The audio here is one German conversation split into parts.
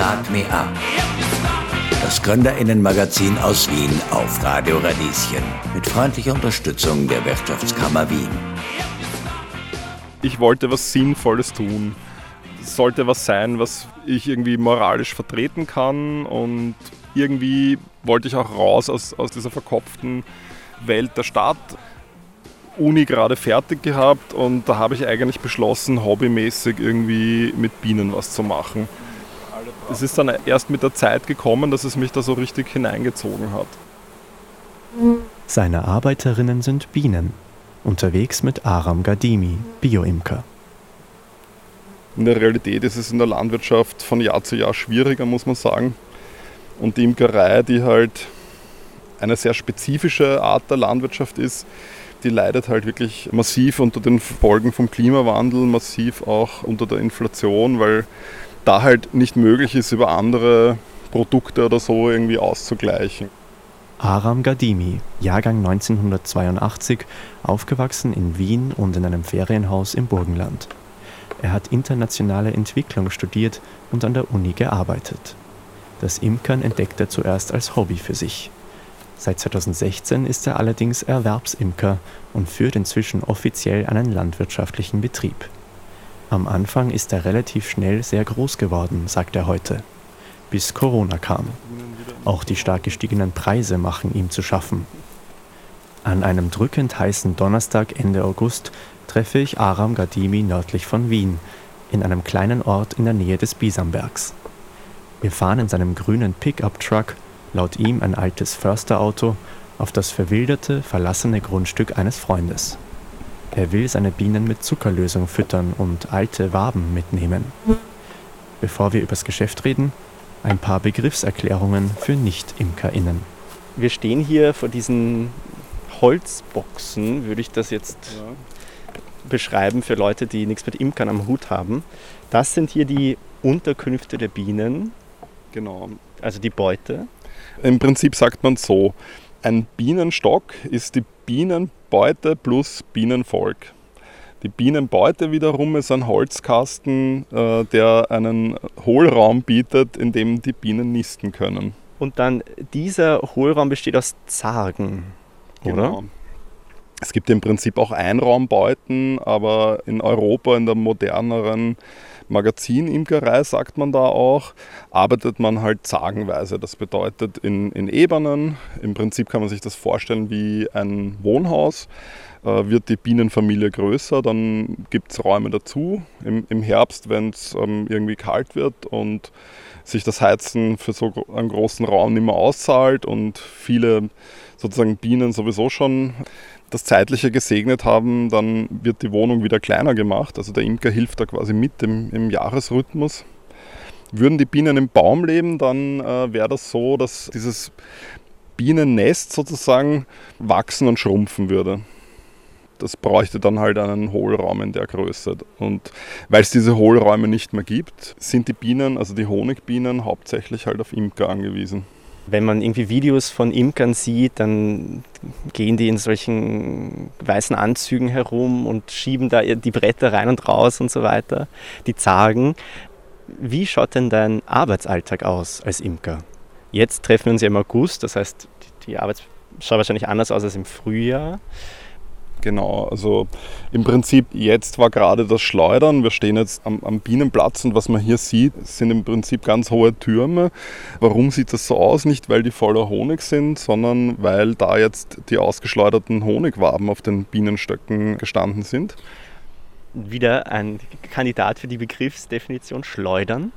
Start Me Up. Das Gründerinnenmagazin aus Wien auf Radio Radieschen mit freundlicher Unterstützung der Wirtschaftskammer Wien. Ich wollte was Sinnvolles tun. Es sollte was sein, was ich irgendwie moralisch vertreten kann und irgendwie wollte ich auch raus aus, aus dieser verkopften Welt der Stadt. Uni gerade fertig gehabt und da habe ich eigentlich beschlossen, hobbymäßig irgendwie mit Bienen was zu machen. Es ist dann erst mit der Zeit gekommen, dass es mich da so richtig hineingezogen hat. Seine Arbeiterinnen sind Bienen, unterwegs mit Aram Gadimi, Bioimker. In der Realität ist es in der Landwirtschaft von Jahr zu Jahr schwieriger, muss man sagen. Und die Imkerei, die halt eine sehr spezifische Art der Landwirtschaft ist, die leidet halt wirklich massiv unter den Folgen vom Klimawandel, massiv auch unter der Inflation, weil da halt nicht möglich ist, über andere Produkte oder so irgendwie auszugleichen. Aram Gadimi, Jahrgang 1982, aufgewachsen in Wien und in einem Ferienhaus im Burgenland. Er hat internationale Entwicklung studiert und an der Uni gearbeitet. Das Imkern entdeckt er zuerst als Hobby für sich. Seit 2016 ist er allerdings Erwerbsimker und führt inzwischen offiziell einen landwirtschaftlichen Betrieb. Am Anfang ist er relativ schnell sehr groß geworden, sagt er heute, bis Corona kam. Auch die stark gestiegenen Preise machen ihm zu schaffen. An einem drückend heißen Donnerstag Ende August treffe ich Aram Gadimi nördlich von Wien, in einem kleinen Ort in der Nähe des Bisambergs. Wir fahren in seinem grünen Pickup-Truck laut ihm ein altes Försterauto, auf das verwilderte, verlassene Grundstück eines Freundes. Er will seine Bienen mit Zuckerlösung füttern und alte Waben mitnehmen. Bevor wir übers Geschäft reden, ein paar Begriffserklärungen für Nicht-ImkerInnen. Wir stehen hier vor diesen Holzboxen, würde ich das jetzt ja. beschreiben für Leute, die nichts mit Imkern am Hut haben. Das sind hier die Unterkünfte der Bienen. Genau. Also die Beute. Im Prinzip sagt man so, ein Bienenstock ist die Bienenbeute plus Bienenvolk. Die Bienenbeute wiederum ist ein Holzkasten, äh, der einen Hohlraum bietet, in dem die Bienen nisten können. Und dann dieser Hohlraum besteht aus Zargen, oder? Genau. Es gibt im Prinzip auch Einraumbeuten, aber in Europa, in der moderneren Magazinimkerei, sagt man da auch, arbeitet man halt zagenweise. Das bedeutet in, in Ebenen, im Prinzip kann man sich das vorstellen wie ein Wohnhaus. Äh, wird die Bienenfamilie größer, dann gibt es Räume dazu. Im, im Herbst, wenn es ähm, irgendwie kalt wird und sich das Heizen für so einen großen Raum nicht mehr auszahlt und viele sozusagen Bienen sowieso schon das Zeitliche gesegnet haben, dann wird die Wohnung wieder kleiner gemacht. Also der Imker hilft da quasi mit im, im Jahresrhythmus. Würden die Bienen im Baum leben, dann äh, wäre das so, dass dieses Bienennest sozusagen wachsen und schrumpfen würde. Das bräuchte dann halt einen Hohlraum in der Größe. Und weil es diese Hohlräume nicht mehr gibt, sind die Bienen, also die Honigbienen, hauptsächlich halt auf Imker angewiesen wenn man irgendwie Videos von Imkern sieht, dann gehen die in solchen weißen Anzügen herum und schieben da die Bretter rein und raus und so weiter, die Zagen. Wie schaut denn dein Arbeitsalltag aus als Imker? Jetzt treffen wir uns ja im August, das heißt, die Arbeit schaut wahrscheinlich anders aus als im Frühjahr. Genau, also im Prinzip jetzt war gerade das Schleudern. Wir stehen jetzt am, am, Bienenplatz und was man hier sieht, sind im Prinzip ganz hohe Türme. Warum sieht das so aus? Nicht weil die voller Honig sind, sondern weil da jetzt die ausgeschleuderten Honigwaben auf den Bienenstöcken gestanden sind. Wieder ein Kandidat für die Begriffsdefinition Schleudern.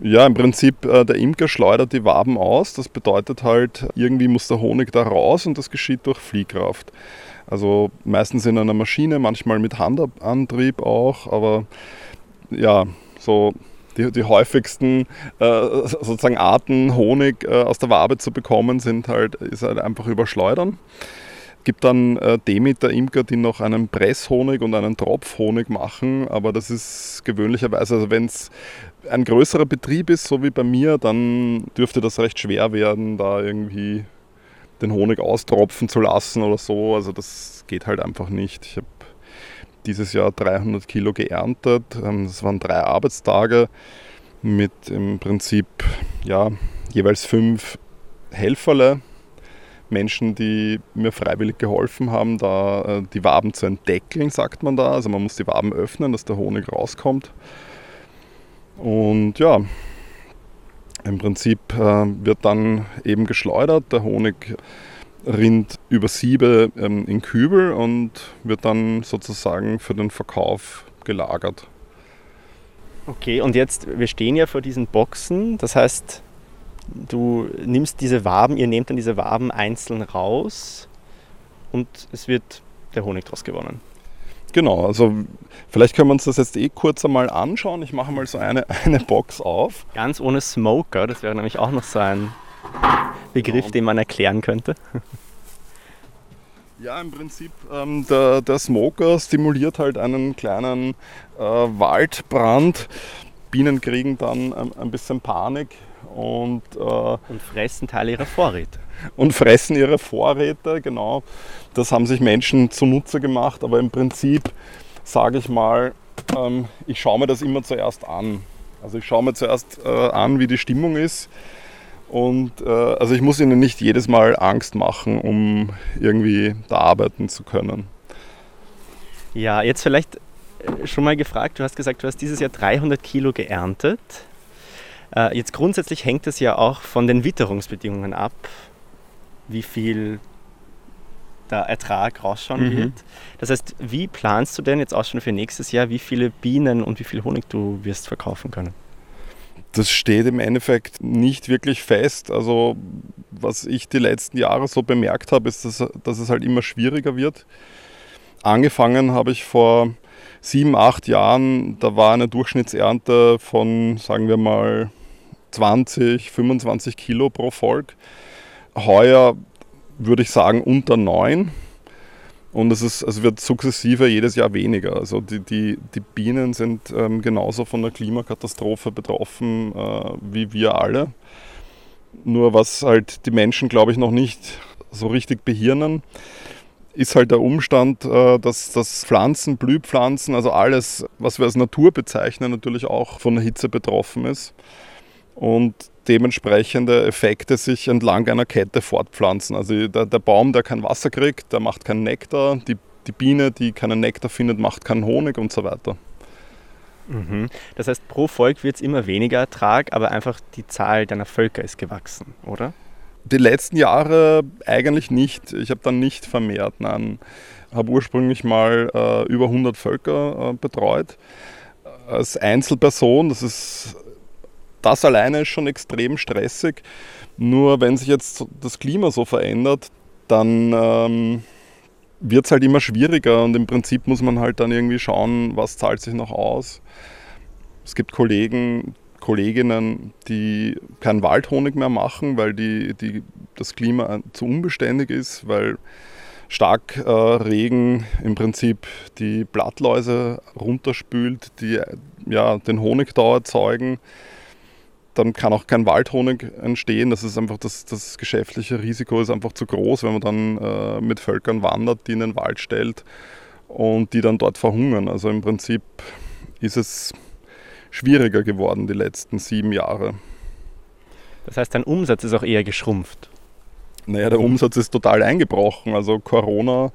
Ja, im Prinzip, äh, der Imker schleudert die Waben aus. Das bedeutet halt, irgendwie muss der Honig da raus und das geschieht durch Fliehkraft. Also meistens in einer Maschine, manchmal mit Handantrieb auch, aber ja, so die, die häufigsten äh, sozusagen Arten, Honig äh, aus der Wabe zu bekommen, sind halt, ist halt einfach überschleudern. Es gibt dann äh, Demeter-Imker, die noch einen Presshonig und einen Tropfhonig machen, aber das ist gewöhnlicherweise, also wenn es ein größerer Betrieb ist, so wie bei mir, dann dürfte das recht schwer werden, da irgendwie den Honig austropfen zu lassen oder so. Also das geht halt einfach nicht. Ich habe dieses Jahr 300 Kilo geerntet. Ähm, das waren drei Arbeitstage. mit im Prinzip ja, jeweils fünf Helferle, Menschen, die mir freiwillig geholfen haben, da äh, die Waben zu entdeckeln, sagt man da. Also man muss die Waben öffnen, dass der Honig rauskommt. Und ja, im Prinzip äh, wird dann eben geschleudert. Der Honig rinnt über Siebe ähm, in Kübel und wird dann sozusagen für den Verkauf gelagert. Okay, und jetzt, wir stehen ja vor diesen Boxen, das heißt, du nimmst diese Waben, ihr nehmt dann diese Waben einzeln raus und es wird der Honig draus gewonnen. Genau, also vielleicht können wir uns das jetzt eh kurz einmal anschauen. Ich mache mal so eine, eine Box auf. Ganz ohne Smoker, das wäre nämlich auch noch so ein Begriff, genau. den man erklären könnte. Ja, im Prinzip ähm, der, der Smoker stimuliert halt einen kleinen äh, Waldbrand. Bienen kriegen dann ein, ein bisschen Panik und, äh, und fressen Teile ihrer Vorräte. Und fressen ihre Vorräte, genau. Das haben sich Menschen zunutze gemacht, aber im Prinzip sage ich mal, ähm, ich schaue mir das immer zuerst an. Also ich schaue mir zuerst äh, an, wie die Stimmung ist. Und äh, also ich muss ihnen nicht jedes Mal Angst machen, um irgendwie da arbeiten zu können. Ja, jetzt vielleicht äh, schon mal gefragt, du hast gesagt, du hast dieses Jahr 300 Kilo geerntet. Äh, jetzt grundsätzlich hängt es ja auch von den Witterungsbedingungen ab, wie viel der Ertrag rausschauen mhm. wird. Das heißt, wie planst du denn jetzt auch schon für nächstes Jahr, wie viele Bienen und wie viel Honig du wirst verkaufen können? Das steht im Endeffekt nicht wirklich fest. Also was ich die letzten Jahre so bemerkt habe, ist, dass, dass es halt immer schwieriger wird. Angefangen habe ich vor sieben, acht Jahren, da war eine Durchschnittsernte von, sagen wir mal, 20, 25 Kilo pro Volk. Heuer würde ich sagen unter 9. Und es, ist, es wird sukzessive jedes Jahr weniger. Also die, die, die Bienen sind ähm, genauso von der Klimakatastrophe betroffen äh, wie wir alle. Nur was halt die Menschen, glaube ich, noch nicht so richtig behirnen, ist halt der Umstand, äh, dass, dass Pflanzen, Blühpflanzen, also alles, was wir als Natur bezeichnen, natürlich auch von der Hitze betroffen ist und dementsprechende Effekte sich entlang einer Kette fortpflanzen. Also der, der Baum, der kein Wasser kriegt, der macht keinen Nektar, die, die Biene, die keinen Nektar findet, macht keinen Honig und so weiter. Mhm. Das heißt, pro Volk wird es immer weniger Ertrag, aber einfach die Zahl deiner Völker ist gewachsen, oder? Die letzten Jahre eigentlich nicht. Ich habe dann nicht vermehrt, nein. Ich habe ursprünglich mal äh, über 100 Völker äh, betreut. Als Einzelperson, das ist das alleine ist schon extrem stressig. Nur wenn sich jetzt das Klima so verändert, dann ähm, wird es halt immer schwieriger und im Prinzip muss man halt dann irgendwie schauen, was zahlt sich noch aus. Es gibt Kollegen, Kolleginnen, die keinen Waldhonig mehr machen, weil die, die, das Klima zu unbeständig ist, weil stark äh, Regen im Prinzip die Blattläuse runterspült, die ja, den Honigdauer erzeugen dann kann auch kein Waldhonig entstehen. Das ist einfach das, das geschäftliche Risiko ist einfach zu groß, wenn man dann äh, mit Völkern wandert, die in den Wald stellt und die dann dort verhungern. Also im Prinzip ist es schwieriger geworden die letzten sieben Jahre. Das heißt, dein Umsatz ist auch eher geschrumpft. Naja, der Umsatz ist total eingebrochen. Also Corona,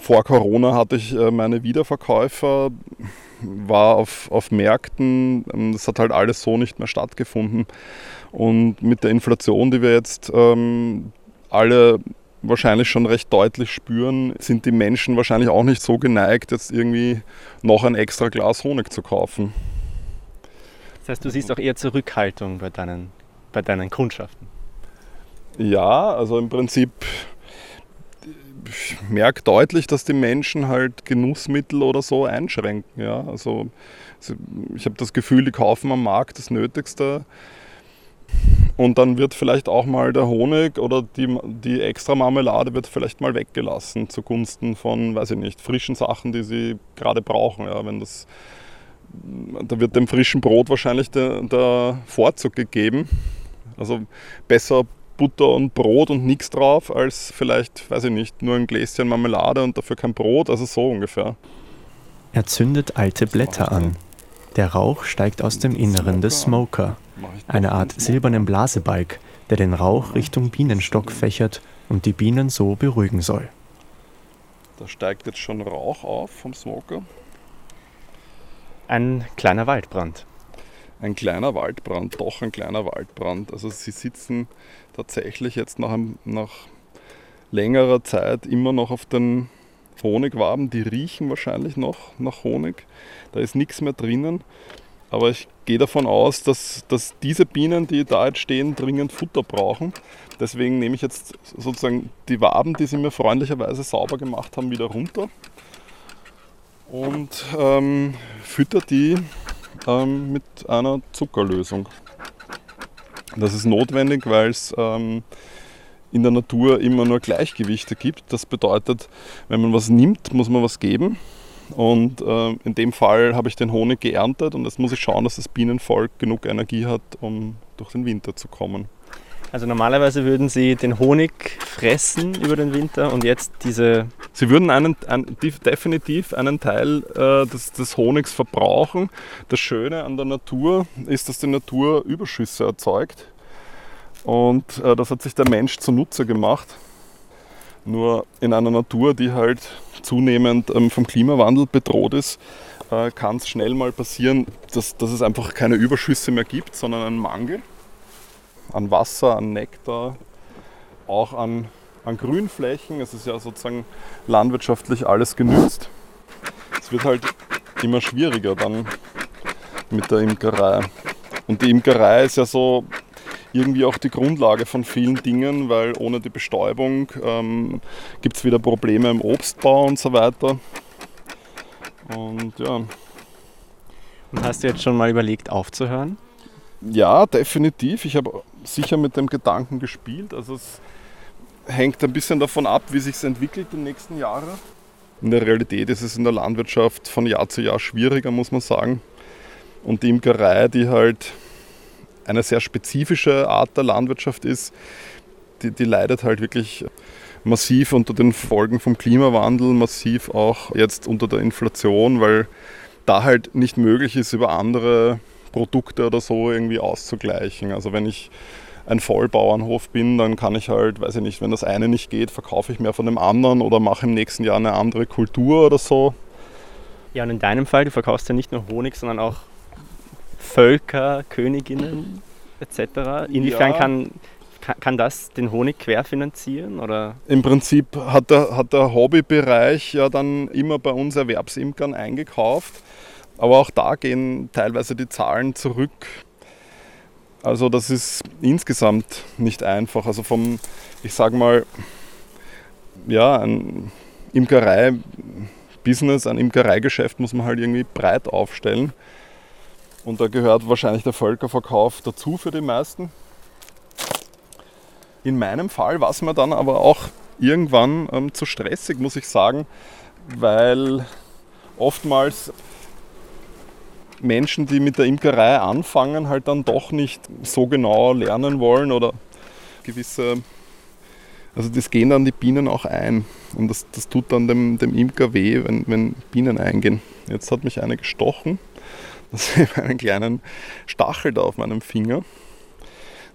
vor Corona hatte ich äh, meine Wiederverkäufer war auf, auf Märkten, ähm, das hat halt alles so nicht mehr stattgefunden. Und mit der Inflation, die wir jetzt ähm, alle wahrscheinlich schon recht deutlich spüren, sind die Menschen wahrscheinlich auch nicht so geneigt, jetzt irgendwie noch ein extra Glas Honig zu kaufen. Das heißt, du siehst auch eher Zurückhaltung bei deinen, bei deinen Kundschaften. Ja, also im Prinzip ich merke deutlich, dass die Menschen halt Genussmittel oder so einschränken. Ja? Also, ich habe das Gefühl, die kaufen am Markt das Nötigste. Und dann wird vielleicht auch mal der Honig oder die, die extra Marmelade wird vielleicht mal weggelassen zugunsten von, weiß ich nicht, frischen Sachen, die sie gerade brauchen. Ja, wenn das, da wird dem frischen Brot wahrscheinlich der, der Vorzug gegeben. Also besser Butter und Brot und nichts drauf, als vielleicht, weiß ich nicht, nur ein Gläschen Marmelade und dafür kein Brot, also so ungefähr. Er zündet alte Blätter an. Der Rauch steigt aus dem Inneren des Smoker, einer Art silbernen Blasebalg, der den Rauch Richtung Bienenstock fächert und die Bienen so beruhigen soll. Da steigt jetzt schon Rauch auf vom Smoker. Ein kleiner Waldbrand. Ein kleiner Waldbrand, doch ein kleiner Waldbrand. Also sie sitzen tatsächlich jetzt nach, einem, nach längerer Zeit immer noch auf den Honigwaben. Die riechen wahrscheinlich noch nach Honig. Da ist nichts mehr drinnen. Aber ich gehe davon aus, dass, dass diese Bienen, die da jetzt stehen, dringend Futter brauchen. Deswegen nehme ich jetzt sozusagen die Waben, die sie mir freundlicherweise sauber gemacht haben, wieder runter und ähm, fütter die ähm, mit einer Zuckerlösung. Das ist notwendig, weil es ähm, in der Natur immer nur Gleichgewichte gibt. Das bedeutet, wenn man was nimmt, muss man was geben. Und äh, in dem Fall habe ich den Honig geerntet und jetzt muss ich schauen, dass das Bienenvolk genug Energie hat, um durch den Winter zu kommen. Also normalerweise würden Sie den Honig fressen über den Winter und jetzt diese... Sie würden einen, ein, definitiv einen Teil äh, des, des, Honigs verbrauchen. Das Schöne an der Natur ist, dass die Natur Überschüsse erzeugt. Und äh, das hat sich der Mensch zunutze gemacht. Nur in einer Natur, die halt zunehmend ähm, vom Klimawandel bedroht ist, äh, kann es schnell mal passieren, dass, dass es einfach keine Überschüsse mehr gibt, sondern einen Mangel an Wasser, an Nektar, auch an, an Grünflächen. Es ist ja sozusagen landwirtschaftlich alles genützt. Es wird halt immer schwieriger dann mit der Imkerei. Und die Imkerei ist ja so irgendwie auch die Grundlage von vielen Dingen, weil ohne die Bestäubung ähm, gibt es wieder Probleme im Obstbau und so weiter. Und ja. Und hast du jetzt schon mal überlegt aufzuhören? Ja, definitiv. Ich habe sicher mit dem Gedanken gespielt. Also es hängt ein bisschen davon ab, wie sich es entwickelt den nächsten Jahren. In der Realität ist es in der Landwirtschaft von Jahr zu Jahr schwieriger, muss man sagen. Und die Imkerei, die halt eine sehr spezifische Art der Landwirtschaft ist, die, die leidet halt wirklich massiv unter den Folgen vom Klimawandel, massiv auch jetzt unter der Inflation, weil da halt nicht möglich ist, über andere Produkte oder so irgendwie auszugleichen. Also wenn ich ein Vollbauernhof bin, dann kann ich halt, weiß ich nicht, wenn das eine nicht geht, verkaufe ich mehr von dem anderen oder mache im nächsten Jahr eine andere Kultur oder so. Ja, und in deinem Fall, du verkaufst ja nicht nur Honig, sondern auch Völker, Königinnen etc. Inwiefern ja. kann, kann das den Honig querfinanzieren? Oder? Im Prinzip hat der, hat der Hobbybereich ja dann immer bei uns Erwerbsimkern eingekauft. Aber auch da gehen teilweise die Zahlen zurück. Also das ist insgesamt nicht einfach. Also vom, ich sage mal, ja, ein Imkerei-Business, ein Imkereigeschäft muss man halt irgendwie breit aufstellen. Und da gehört wahrscheinlich der Völkerverkauf dazu für die meisten. In meinem Fall war es mir dann aber auch irgendwann ähm, zu stressig, muss ich sagen, weil oftmals Menschen, die mit der Imkerei anfangen, halt dann doch nicht so genau lernen wollen oder gewisse, also das gehen dann die Bienen auch ein und das, das tut dann dem, dem Imker weh, wenn, wenn Bienen eingehen. Jetzt hat mich eine gestochen, das ist einen kleinen Stachel da auf meinem Finger.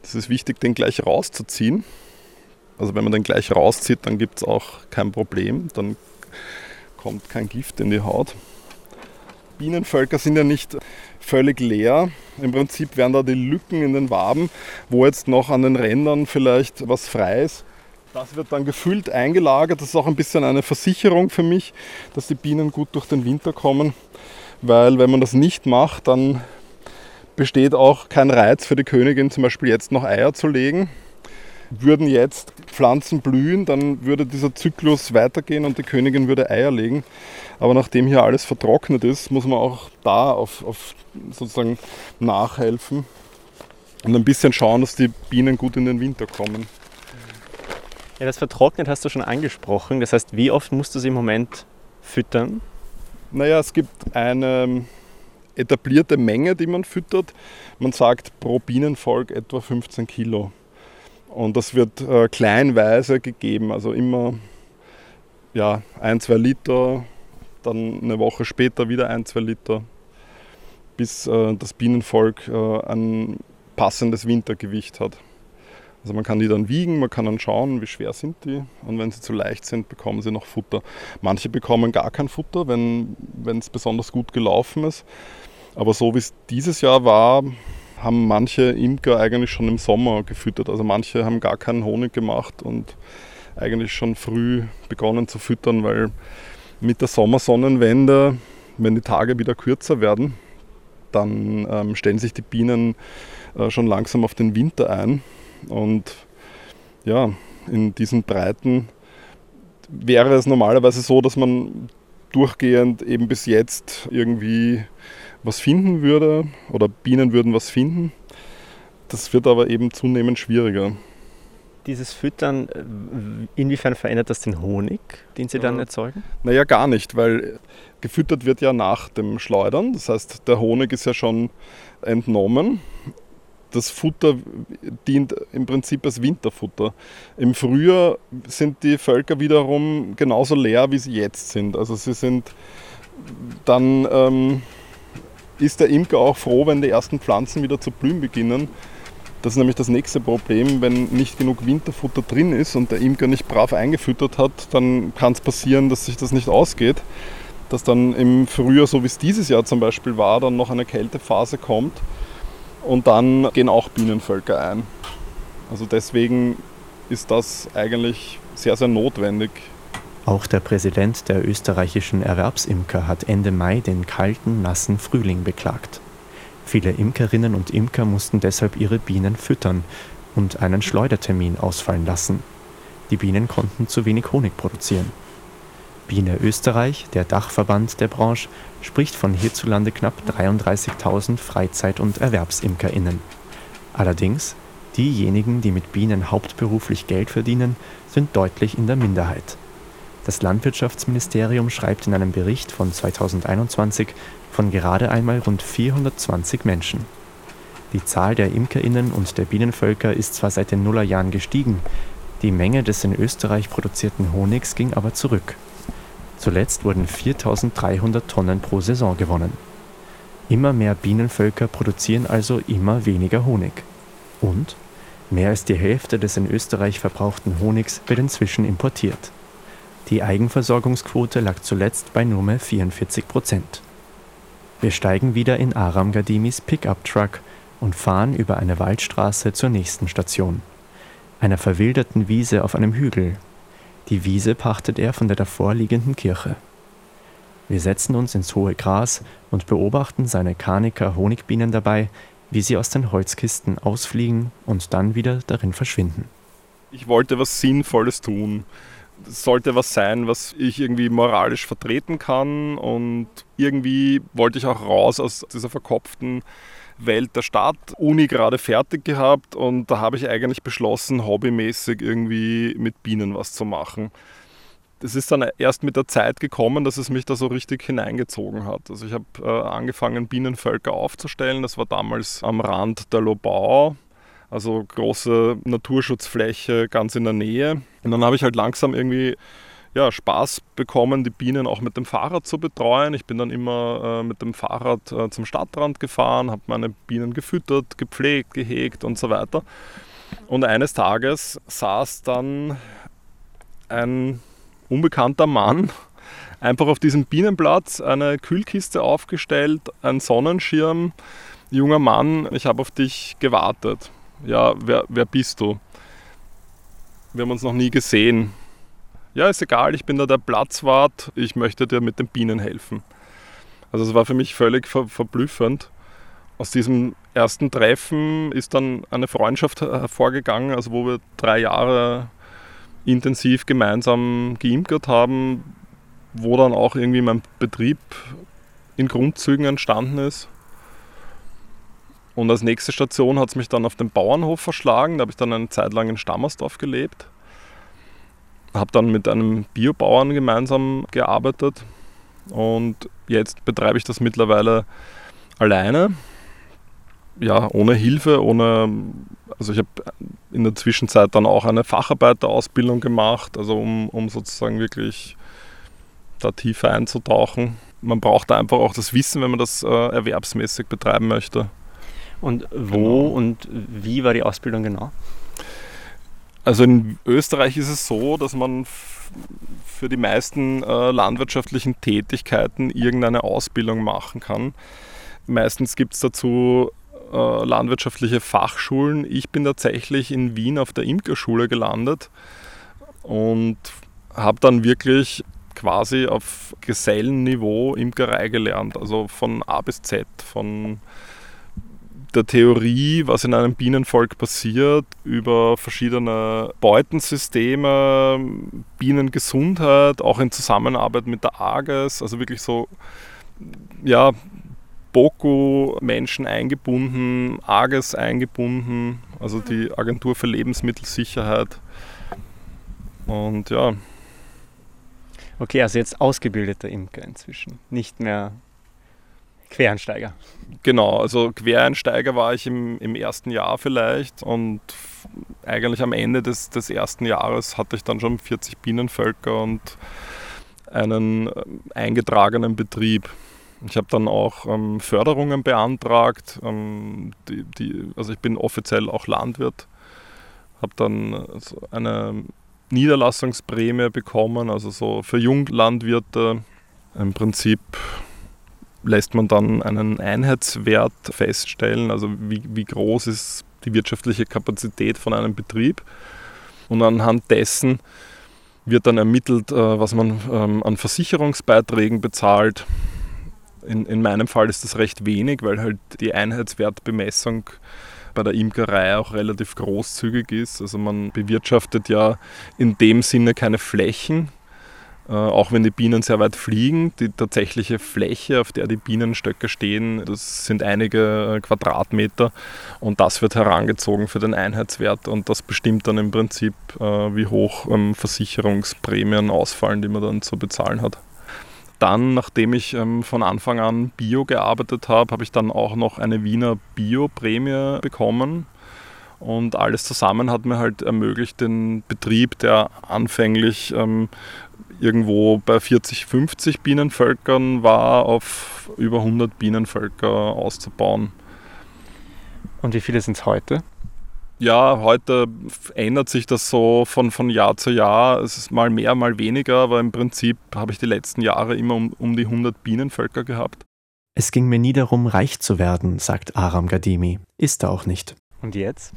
Das ist wichtig, den gleich rauszuziehen. Also wenn man den gleich rauszieht, dann gibt es auch kein Problem, dann kommt kein Gift in die Haut. Bienenvölker sind ja nicht völlig leer. Im Prinzip wären da die Lücken in den Waben, wo jetzt noch an den Rändern vielleicht was frei ist. Das wird dann gefüllt eingelagert. Das ist auch ein bisschen eine Versicherung für mich, dass die Bienen gut durch den Winter kommen. Weil wenn man das nicht macht, dann besteht auch kein Reiz für die Königin, zum Beispiel jetzt noch Eier zu legen. Würden jetzt Pflanzen blühen, dann würde dieser Zyklus weitergehen und die Königin würde Eier legen. Aber nachdem hier alles vertrocknet ist, muss man auch da auf, auf sozusagen nachhelfen und ein bisschen schauen, dass die Bienen gut in den Winter kommen. Ja, das vertrocknet hast du schon angesprochen. Das heißt, wie oft musst du sie im Moment füttern? Naja, es gibt eine etablierte Menge, die man füttert. Man sagt pro Bienenvolk etwa 15 Kilo. Und das wird äh, kleinweise gegeben, also immer ja, ein, zwei Liter, dann eine Woche später wieder ein, zwei Liter. bis äh, das Bienenvolk äh, ein passendes Wintergewicht hat. Also man kann die dann wiegen, man kann dann schauen, wie schwer sind die und wenn sie zu leicht sind, bekommen sie noch Futter. Manche bekommen gar kein Futter, wenn es besonders gut gelaufen ist. Aber so wie es dieses Jahr war, haben manche Imker eigentlich schon im Sommer gefüttert. Also manche haben gar keinen Honig gemacht und eigentlich schon früh begonnen zu füttern, weil mit der Sommersonnenwende, wenn die Tage wieder kürzer werden, dann ähm, stellen sich die Bienen äh, schon langsam auf den Winter ein. Und ja, in diesen Breiten wäre es normalerweise so, dass man durchgehend eben bis jetzt irgendwie was finden würde oder Bienen würden was finden. Das wird aber eben zunehmend schwieriger. Dieses Füttern, äh, inwiefern verändert das den Honig, den Sie dann erzeugen? Naja, gar nicht, weil gefüttert wird ja nach dem Schleudern. Das heißt, der Honig ist ja schon entnommen das Futter dient im Prinzip als Winterfutter. Im Frühjahr sind die Völker wiederum genauso leer, wie sie jetzt sind. Also sie sind dann ähm, ist der Imker auch froh, wenn die ersten Pflanzen wieder zu blühen beginnen. Das ist nämlich das nächste Problem, wenn nicht genug Winterfutter drin ist und der Imker nicht brav eingefüttert hat, dann kann es passieren, dass sich das nicht ausgeht. Dass dann im Frühjahr, so wie es dieses Jahr zum Beispiel war, dann noch eine Kältephase kommt und dann gehen auch Bienenvölker ein. Also deswegen ist das eigentlich sehr, sehr notwendig. Auch der Präsident der österreichischen Erwerbsimker hat Ende Mai den kalten, nassen Frühling beklagt. Viele Imkerinnen und Imker mussten deshalb ihre Bienen füttern und einen Schleudertermin ausfallen lassen. Die Bienen konnten zu wenig Honig produzieren. Biene Österreich, der Dachverband der Branche, spricht von hierzulande knapp 33.000 Freizeit- und ErwerbsimkerInnen. Allerdings, diejenigen, die mit Bienen hauptberuflich Geld verdienen, sind deutlich in der Minderheit. Das Landwirtschaftsministerium schreibt in einem Bericht von 2021 von gerade einmal rund 420 Menschen. Die Zahl der ImkerInnen und der Bienenvölker ist zwar seit den Nullerjahren gestiegen, die Menge des in Österreich produzierten Honigs ging aber zurück. Zuletzt wurden 4300 Tonnen pro Saison gewonnen. Immer mehr Bienenvölker produzieren also immer weniger Honig. Und mehr als die Hälfte des in Österreich verbrauchten Honigs wird inzwischen importiert. Die Eigenversorgungsquote lag zuletzt bei nur mehr 44 Prozent. Wir steigen wieder in Aram Gadimis Pickup-Truck und fahren über eine Waldstraße zur nächsten Station, einer verwilderten Wiese auf einem Hügel, die Wiese pachtet er von der davor liegenden Kirche. Wir setzen uns ins hohe Gras und beobachten seine Karniker Honigbienen dabei, wie sie aus den Holzkisten ausfliegen und dann wieder darin verschwinden. Ich wollte was Sinnvolles tun. Es sollte was sein, was ich irgendwie moralisch vertreten kann und irgendwie wollte ich auch raus aus dieser verkopften Welt der Stadt, Uni gerade fertig gehabt und da habe ich eigentlich beschlossen, hobbymäßig irgendwie mit Bienen was zu machen. Es ist dann erst mit der Zeit gekommen, dass es mich da so richtig hineingezogen hat. Also ich habe äh, angefangen, Bienenvölker aufzustellen. Das war damals am Rand der Lobau, also große Naturschutzfläche ganz in der Nähe. Und dann habe ich halt langsam irgendwie ja, Spaß bekommen, die Bienen auch mit dem Fahrrad zu betreuen. Ich bin dann immer äh, mit dem Fahrrad äh, zum Stadtrand gefahren, habe meine Bienen gefüttert, gepflegt, gehegt und so weiter. Und eines Tages saß dann ein unbekannter Mann einfach auf diesem Bienenplatz, eine Kühlkiste aufgestellt, ein Sonnenschirm. Junger Mann, ich habe auf dich gewartet. Ja, wer, wer bist du? Wir haben uns noch nie gesehen ja, ist egal, ich bin da der Platzwart, ich möchte dir mit den Bienen helfen. Also es war für mich völlig ver verblüffend. Aus diesem ersten Treffen ist dann eine Freundschaft hervorgegangen, also wo wir drei Jahre intensiv gemeinsam geimkert haben, wo dann auch irgendwie mein Betrieb in Grundzügen entstanden ist. Und als nächste Station hat es mich dann auf den Bauernhof verschlagen. Da habe ich dann eine Zeit lang in Stammersdorf gelebt habe dann mit einem Biobauern gemeinsam gearbeitet und jetzt betreibe ich das mittlerweile alleine. Ja, ohne Hilfe, ohne. Also ich habe in der Zwischenzeit dann auch eine Facharbeiterausbildung gemacht, also um, um sozusagen wirklich da tiefer einzutauchen. man braucht da einfach auch das Wissen, wenn man das äh, erwerbsmäßig betreiben möchte. Und wo genau. und wie war die Ausbildung genau? Also in Österreich ist es so, dass man für die meisten äh, landwirtschaftlichen Tätigkeiten irgendeine Ausbildung machen kann. Meistens gibt es dazu äh, landwirtschaftliche Fachschulen. Ich bin tatsächlich in Wien auf der Imkerschule gelandet und habe dann wirklich quasi auf Gesellenniveau Imkerei gelernt, also von A bis Z, von der Theorie, was in einem Bienenvolk passiert, über verschiedene Beutensysteme, Bienengesundheit, auch in Zusammenarbeit mit der AGES, also wirklich so, ja, BOKU-Menschen eingebunden, AGES eingebunden, also die Agentur für Lebensmittelsicherheit. Und ja. Okay, also jetzt ausgebildeter Imker inzwischen, nicht mehr Quereinsteiger. Genau, also Quereinsteiger war ich im, im ersten Jahr vielleicht und eigentlich am Ende des, des ersten Jahres hatte ich dann schon 40 Bienenvölker und einen äh, eingetragenen Betrieb. Ich habe dann auch ähm, Förderungen beantragt. Ähm, die, die, also ich bin offiziell auch Landwirt. Habe dann äh, eine Niederlassungsprämie bekommen, also so für Junglandwirte. Im Prinzip lässt man dann einen Einheitswert feststellen, also wie, wie groß ist die wirtschaftliche Kapazität von einem Betrieb. Und anhand dessen wird dann ermittelt, äh, was man ähm, an Versicherungsbeiträgen bezahlt. In, in meinem Fall ist das recht wenig, weil halt die Einheitswertbemessung bei der Imkerei auch relativ großzügig ist. Also man bewirtschaftet ja in dem Sinne keine Flächen, äh, auch wenn die Bienen sehr weit fliegen, die tatsächliche Fläche, auf der die Bienenstöcke stehen, das sind einige äh, Quadratmeter und das wird herangezogen für den Einheitswert und das bestimmt dann im Prinzip, äh, wie hoch ähm, Versicherungsprämien ausfallen, die man dann zu bezahlen hat. Dann, nachdem ich ähm, von Anfang an Bio gearbeitet habe, habe ich dann auch noch eine Wiener Bio-Prämie bekommen. Und alles zusammen hat mir halt ermöglicht, den Betrieb, der anfänglich ähm, irgendwo bei 40, 50 Bienenvölkern war, auf über 100 Bienenvölker auszubauen. Und wie viele sind es heute? Ja, heute ändert sich das so von, von Jahr zu Jahr. Es ist mal mehr, mal weniger, aber im Prinzip habe ich die letzten Jahre immer um, um die 100 Bienenvölker gehabt. Es ging mir nie darum, reich zu werden, sagt Aram Gadimi. Ist er auch nicht. Und jetzt?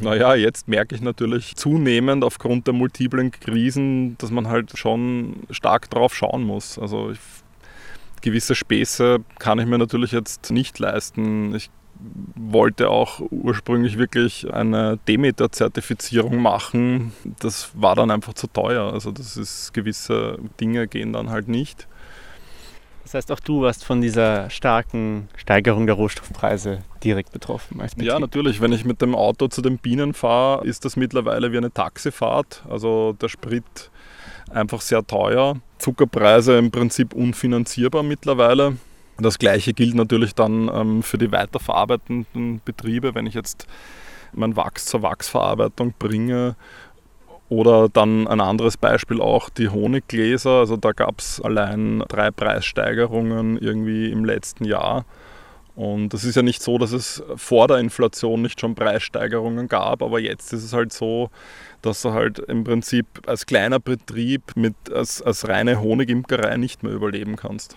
Naja, jetzt merke ich natürlich zunehmend aufgrund der multiplen Krisen, dass man halt schon stark drauf schauen muss. Also ich, gewisse Späße kann ich mir natürlich jetzt nicht leisten. Ich wollte auch ursprünglich wirklich eine Demeter-Zertifizierung machen. Das war dann einfach zu teuer. Also das ist gewisse Dinge gehen dann halt nicht. Das heißt, auch du warst von dieser starken Steigerung der Rohstoffpreise direkt betroffen als Ja, natürlich. Wenn ich mit dem Auto zu den Bienen fahre, ist das mittlerweile wie eine Taxifahrt. Also der Sprit einfach sehr teuer. Zuckerpreise im Prinzip unfinanzierbar mittlerweile. Das gleiche gilt natürlich dann ähm, für die weiterverarbeitenden Betriebe. Wenn ich jetzt mein Wachs zur Wachsverarbeitung bringe oder dann ein anderes Beispiel auch die Honiggläser. Also da gab es allein drei Preissteigerungen irgendwie im letzten Jahr. Und es ist ja nicht so, dass es vor der Inflation nicht schon Preissteigerungen gab, aber jetzt ist es halt so, dass du halt im Prinzip als kleiner Betrieb mit als, als reine Honigimkerei nicht mehr überleben kannst.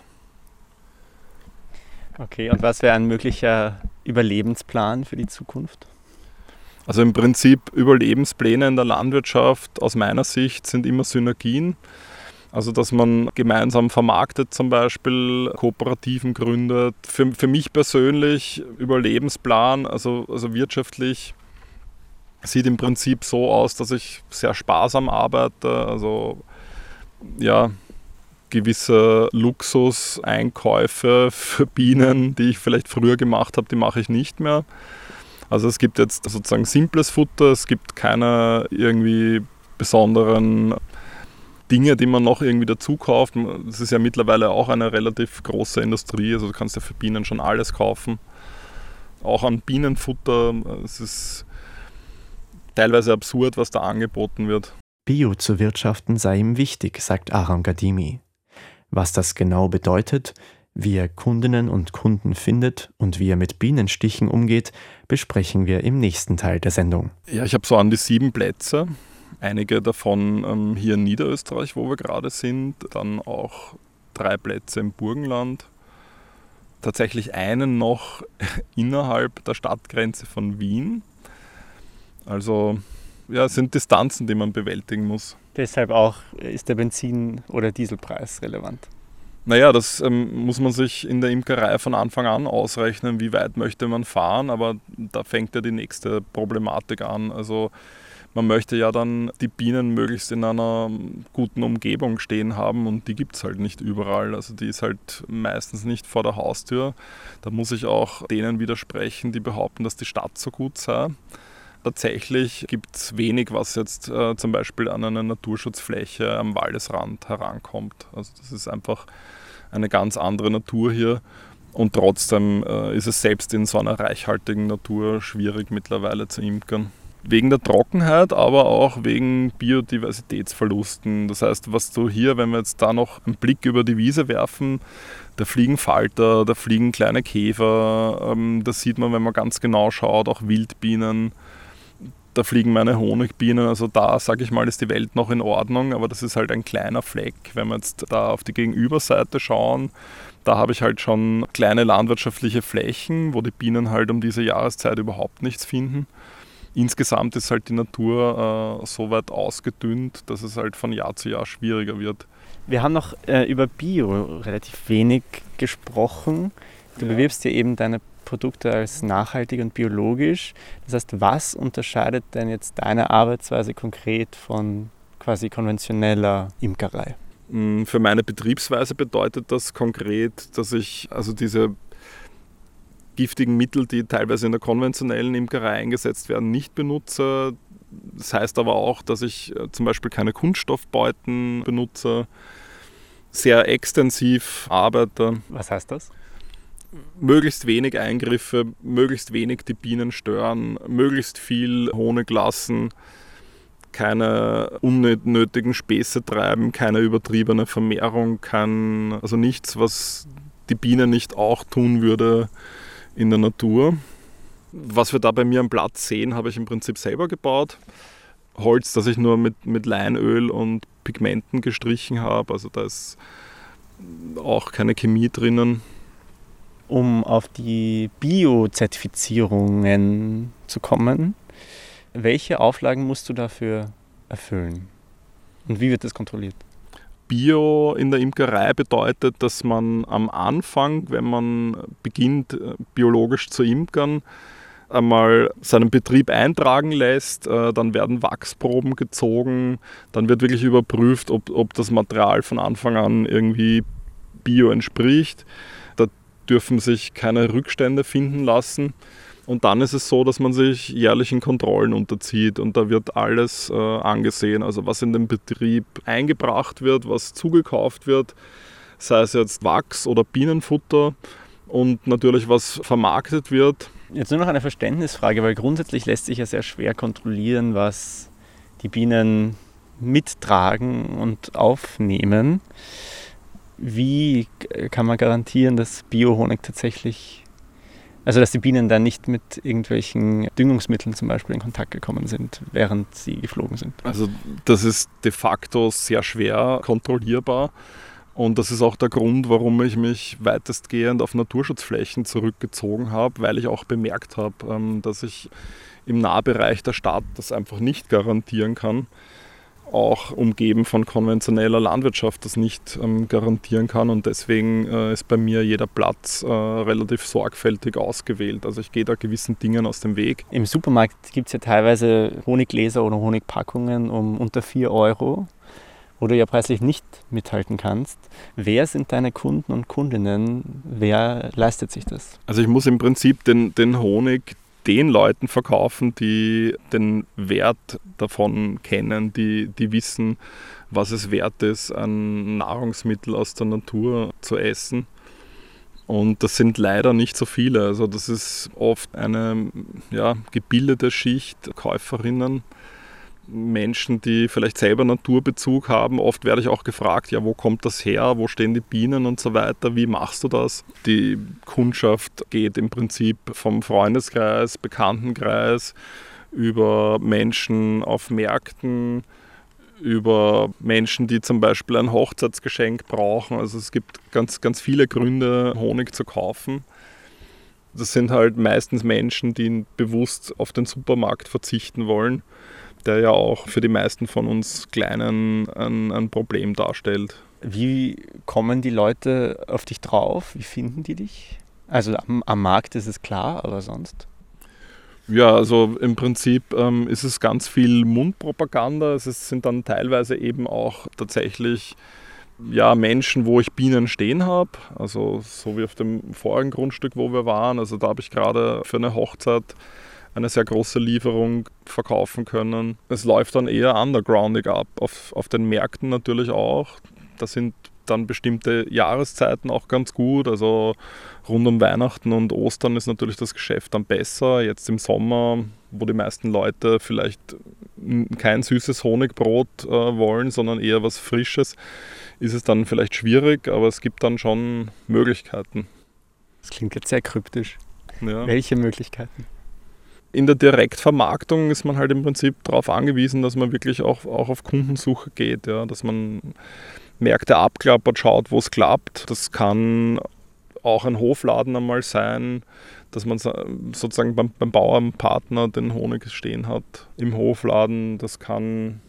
Okay, und was wäre ein möglicher Überlebensplan für die Zukunft? Also im Prinzip Überlebenspläne in der Landwirtschaft aus meiner Sicht sind immer Synergien. Also dass man gemeinsam vermarktet zum Beispiel, Kooperativen gründet. Für, für mich persönlich Überlebensplan, also, also wirtschaftlich, sieht im Prinzip so aus, dass ich sehr sparsam arbeite. Also ja, gewisse Luxuseinkäufe für Bienen, die ich vielleicht früher gemacht habe, die mache ich nicht mehr. Also es gibt jetzt sozusagen simples Futter, es gibt keine irgendwie besonderen Dinge, die man noch irgendwie dazu kauft. Das ist ja mittlerweile auch eine relativ große Industrie, also du kannst ja für Bienen schon alles kaufen. Auch an Bienenfutter, es ist teilweise absurd, was da angeboten wird. Bio zu wirtschaften sei ihm wichtig, sagt Aram Gadimi. Was das genau bedeutet, wie er Kundinnen und Kunden findet und wie er mit Bienenstichen umgeht, besprechen wir im nächsten Teil der Sendung. Ja, ich habe so an die sieben Plätze. Einige davon ähm, hier in Niederösterreich, wo wir gerade sind. Dann auch drei Plätze im Burgenland. Tatsächlich einen noch innerhalb der Stadtgrenze von Wien. Also ja, es sind Distanzen, die man bewältigen muss. Deshalb auch ist der Benzin- oder Dieselpreis relevant. Naja, das ähm, muss man sich in der Imkerei von Anfang an ausrechnen, wie weit möchte man fahren, aber da fängt ja die nächste Problematik an. Also man möchte ja dann die Bienen möglichst in einer guten Umgebung stehen haben und die gibt es halt nicht überall. Also die ist halt meistens nicht vor der Haustür. Da muss ich auch denen widersprechen, die behaupten, dass die Stadt so gut sei tatsächlich gibt es wenig, was jetzt äh, zum Beispiel an eine Naturschutzfläche am Waldesrand herankommt. Also das ist einfach eine ganz andere Natur hier. Und trotzdem äh, ist es selbst in so einer reichhaltigen Natur schwierig mittlerweile zu imkern. Wegen der Trockenheit, aber auch wegen Biodiversitätsverlusten. Das heißt, was du hier, wenn wir jetzt da noch einen Blick über die Wiese werfen, da fliegen Falter, da fliegen kleine Käfer, ähm, das sieht man, wenn man ganz genau schaut, auch Wildbienen da fliegen meine Honigbienen. Also da, sage ich mal, ist die Welt noch in Ordnung, aber das ist halt ein kleiner Fleck. Wenn wir jetzt da auf die Gegenüberseite schauen, da habe ich halt schon kleine landwirtschaftliche Flächen, wo die Bienen halt um diese Jahreszeit überhaupt nichts finden. Insgesamt ist halt die Natur äh, so weit ausgedünnt, dass es halt von Jahr zu Jahr schwieriger wird. Wir haben noch äh, über Bio relativ wenig gesprochen. Du ja. bewirbst ja eben deine Produkte als nachhaltig und biologisch. Das heißt, was unterscheidet denn jetzt deine Arbeitsweise konkret von quasi konventioneller Imkerei? Mm, für meine Betriebsweise bedeutet das konkret, dass ich also diese giftigen Mittel, die teilweise in der konventionellen Imkerei eingesetzt werden, nicht benutze. Das heißt aber auch, dass ich äh, zum Beispiel keine Kunststoffbeuten benutze, sehr extensiv arbeite. Was heißt das? Möglichst wenig Eingriffe, möglichst wenig die Bienen stören, möglichst viel Honig lassen, keine unnötigen Späße treiben, keine übertriebene Vermehrung, kein, also nichts, was die Biene nicht auch tun würde in der Natur. Was wir da bei mir am Platz sehen, habe ich im Prinzip selber gebaut. Holz, das ich nur mit, mit Leinöl und Pigmenten gestrichen habe. Also da ist auch keine Chemie drinnen um auf die Bio-Zertifizierungen zu kommen. Welche Auflagen musst du dafür erfüllen? Und wie wird das kontrolliert? Bio in der Imkerei bedeutet, dass man am Anfang, wenn man beginnt, äh, biologisch zu imkern, einmal seinen Betrieb eintragen lässt, äh, dann werden Wachsproben gezogen, dann wird wirklich überprüft, ob, ob das Material von Anfang an irgendwie bio entspricht dürfen sich keine Rückstände finden lassen. Und dann ist es so, dass man sich jährlichen Kontrollen unterzieht und da wird alles äh, angesehen, also was in den Betrieb eingebracht wird, was zugekauft wird, sei es jetzt Wachs oder Bienenfutter und natürlich was vermarktet wird. Jetzt nur noch eine Verständnisfrage, weil grundsätzlich lässt sich ja sehr schwer kontrollieren, was die Bienen mittragen und aufnehmen. Wie kann man garantieren, dass Biohonig tatsächlich, also dass die Bienen dann nicht mit irgendwelchen Düngungsmitteln zum Beispiel in Kontakt gekommen sind, während sie geflogen sind? Also das ist de facto sehr schwer kontrollierbar. Und das ist auch der Grund, warum ich mich weitestgehend auf Naturschutzflächen zurückgezogen habe, weil ich auch bemerkt habe, ähm, dass ich im Nahbereich der Stadt das einfach nicht garantieren kann auch umgeben von konventioneller Landwirtschaft das nicht ähm, garantieren kann. Und deswegen äh, ist bei mir jeder Platz äh, relativ sorgfältig ausgewählt. Also ich gehe da gewissen Dingen aus dem Weg. Im Supermarkt gibt es ja teilweise Honiggläser oder Honigpackungen um unter 4 Euro, wo du ja preislich nicht mithalten kannst. Wer sind deine Kunden und Kundinnen? Wer leistet sich das? Also ich muss im Prinzip den, den Honig den Leuten verkaufen, die den Wert davon kennen, die, die wissen, was es wert ist, ein Nahrungsmittel aus der Natur zu essen. Und das sind leider nicht so viele. Also das ist oft eine ja, gebildete Schicht Käuferinnen, Menschen, die vielleicht selber Naturbezug haben. Oft werde ich auch gefragt, ja, wo kommt das her, wo stehen die Bienen und so weiter, wie machst du das? Die Kundschaft geht im Prinzip vom Freundeskreis, Bekanntenkreis über Menschen auf Märkten, über Menschen, die zum Beispiel ein Hochzeitsgeschenk brauchen. Also es gibt ganz, ganz viele Gründe, Honig zu kaufen. Das sind halt meistens Menschen, die bewusst auf den Supermarkt verzichten wollen, der ja auch für die meisten von uns Kleinen ein, ein Problem darstellt. Wie kommen die Leute auf dich drauf? Wie finden die dich? Also am, am Markt ist es klar, aber sonst? Ja, also im Prinzip ähm, ist es ganz viel Mundpropaganda. Es sind dann teilweise eben auch tatsächlich ja, Menschen, wo ich Bienen stehen habe. Also so wie auf dem vorigen Grundstück, wo wir waren. Also da habe ich gerade für eine Hochzeit eine sehr große Lieferung verkaufen können. Es läuft dann eher undergroundig ab, auf, auf den Märkten natürlich auch. Da sind dann bestimmte Jahreszeiten auch ganz gut. Also rund um Weihnachten und Ostern ist natürlich das Geschäft dann besser. Jetzt im Sommer, wo die meisten Leute vielleicht kein süßes Honigbrot äh, wollen, sondern eher was Frisches, ist es dann vielleicht schwierig, aber es gibt dann schon Möglichkeiten. Das klingt jetzt sehr kryptisch. Ja. Welche Möglichkeiten? In der Direktvermarktung ist man halt im Prinzip darauf angewiesen, dass man wirklich auch, auch auf Kundensuche geht, ja, dass man Märkte abklappert, schaut, wo es klappt. Das kann auch ein Hofladen einmal sein, dass man sozusagen beim, beim Bauernpartner den Honig stehen hat im Hofladen. Das kann,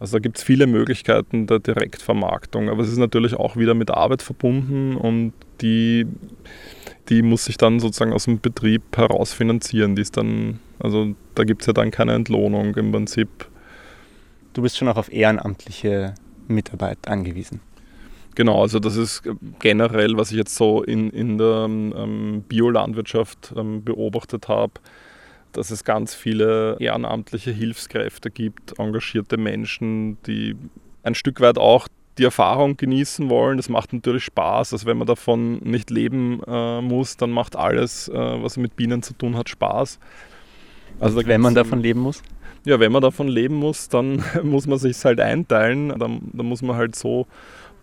also da gibt es viele Möglichkeiten der Direktvermarktung, aber es ist natürlich auch wieder mit Arbeit verbunden und die, die muss sich dann sozusagen aus dem Betrieb heraus finanzieren. Die ist dann, also da gibt es ja dann keine Entlohnung im Prinzip. Du bist schon auch auf ehrenamtliche Mitarbeit angewiesen. Genau, also das ist generell, was ich jetzt so in, in der ähm, Biolandwirtschaft ähm, beobachtet habe, dass es ganz viele ehrenamtliche Hilfskräfte gibt, engagierte Menschen, die ein Stück weit auch die Erfahrung genießen wollen. Das macht natürlich Spaß. Also wenn man davon nicht leben äh, muss, dann macht alles, äh, was mit Bienen zu tun hat, Spaß. Also wenn man davon leben muss? ja, wenn man davon leben muss, dann muss man sich halt einteilen. Dann, dann muss man halt so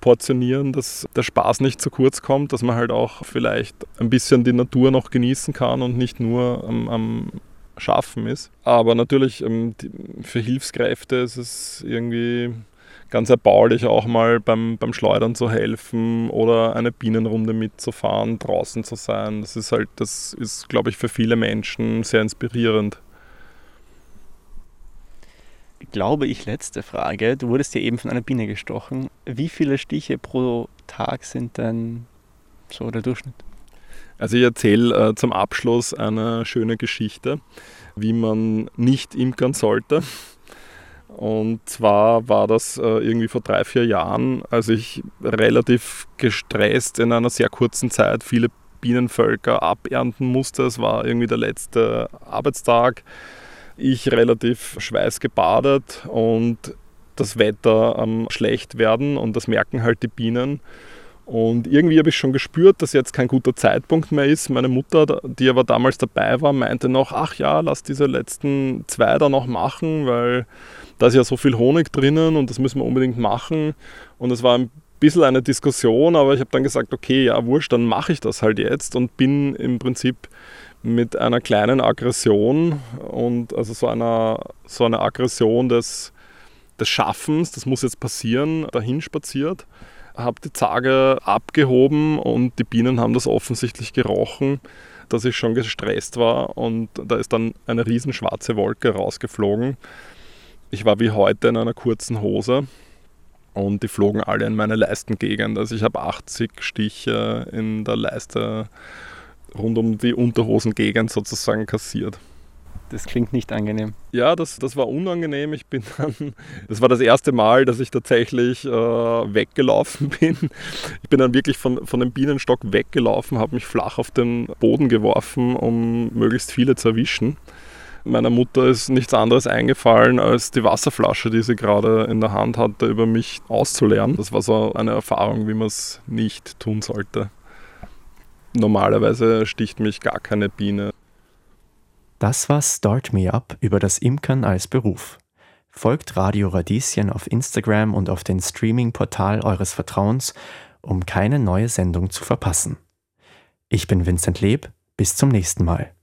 portionieren, dass der Spaß nicht zu kurz kommt, dass man halt auch vielleicht ein bisschen die Natur noch genießen kann und nicht nur am, am Schaffen ist. Aber natürlich ähm, für Hilfskräfte ist es irgendwie ganz erbaulich, auch mal beim, beim Schleudern zu helfen oder eine Bienenrunde mitzufahren, draußen zu sein. Das ist halt, das ist, glaube ich, für viele Menschen sehr inspirierend glaube ich, letzte Frage. Du wurdest ja eben von einer Biene gestochen. Wie viele Stiche pro Tag sind denn so der Durchschnitt? Also ich erzähle äh, zum Abschluss eine schöne Geschichte, wie man nicht imkern sollte. Und zwar war das äh, irgendwie vor drei, vier Jahren, als ich relativ gestresst in einer sehr kurzen Zeit viele Bienenvölker abernten musste. Es war irgendwie der letzte Arbeitstag ich relativ schweißgebadet und das Wetter am schlecht werden und das merken halt die Bienen. Und irgendwie habe ich schon gespürt, dass jetzt kein guter Zeitpunkt mehr ist. Meine Mutter, die aber damals dabei war, meinte noch, ach ja, lass diese letzten zwei da noch machen, weil da ist ja so viel Honig drinnen und das müssen wir unbedingt machen. Und es war ein bisschen eine Diskussion, aber ich habe dann gesagt, okay, ja, wurscht, dann mache ich das halt jetzt und bin im Prinzip mit einer kleinen Aggression und also so einer, so einer Aggression des, des Schaffens, das muss jetzt passieren, dahin spaziert, habe die Zage abgehoben und die Bienen haben das offensichtlich gerochen, dass ich schon gestresst war und da ist dann eine riesen schwarze Wolke rausgeflogen. Ich war wie heute in einer kurzen Hose und die flogen alle in meine Leistengegend. Also ich habe 80 Stiche in der Leiste rund um die Unterhosengegend sozusagen kassiert. Das klingt nicht angenehm. Ja, das, das war unangenehm. Ich bin dann, das war das erste Mal, dass ich tatsächlich äh, weggelaufen bin. Ich bin dann wirklich von, von dem Bienenstock weggelaufen, habe mich flach auf den Boden geworfen, um möglichst viele zu erwischen. Meiner Mutter ist nichts anderes eingefallen, als die Wasserflasche, die sie gerade in der Hand hatte, über mich auszuleeren. Das war so eine Erfahrung, wie man es nicht tun sollte. Normalerweise sticht mich gar keine Biene. Das war Start Me Up über das Imkern als Beruf. Folgt Radio Radieschen auf Instagram und auf den Streaming-Portal eures Vertrauens, um keine neue Sendung zu verpassen. Ich bin Vincent Leb, bis zum nächsten Mal.